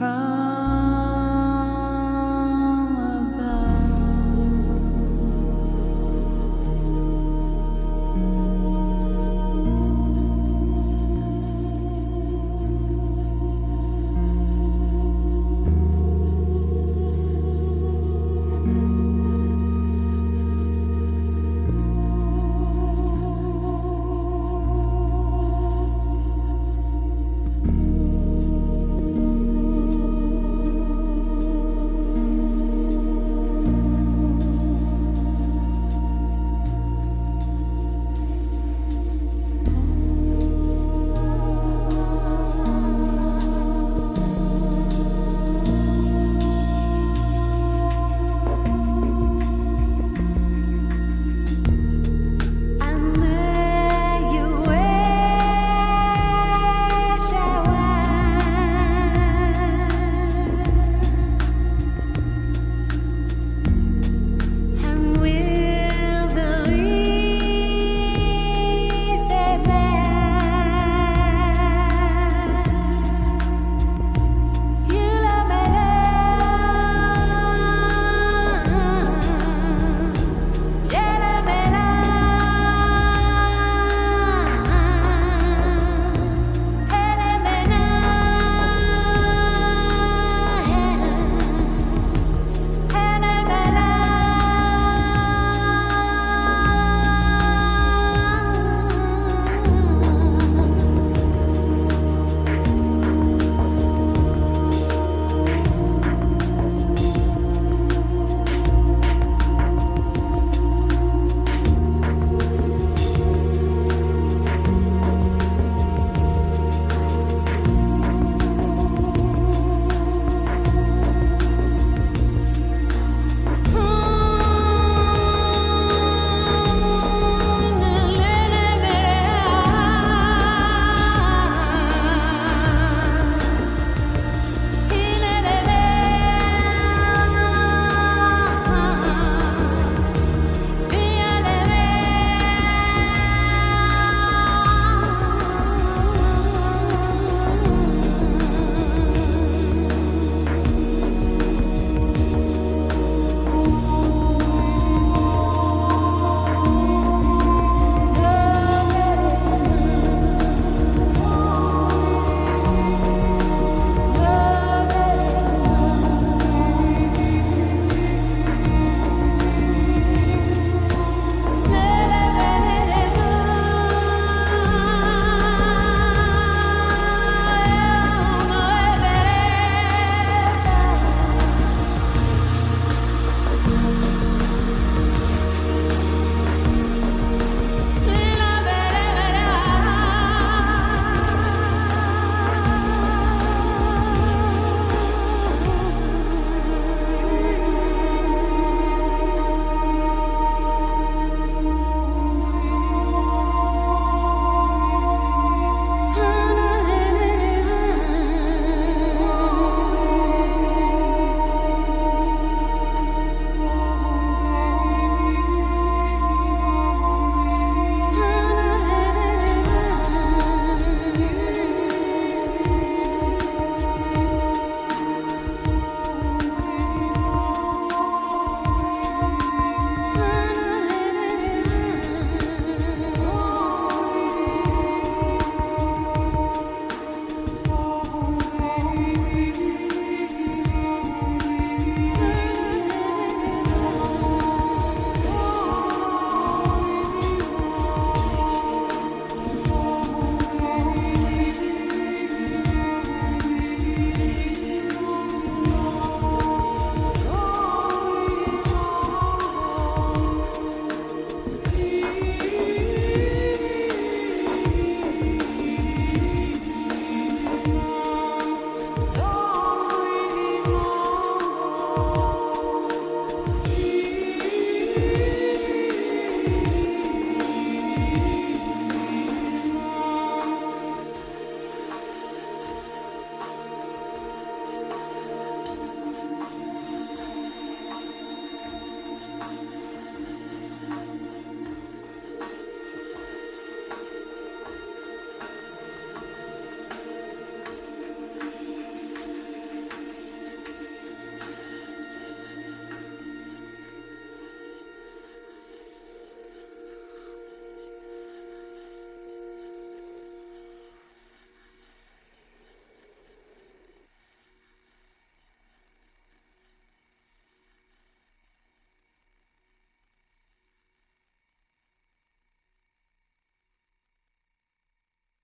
found.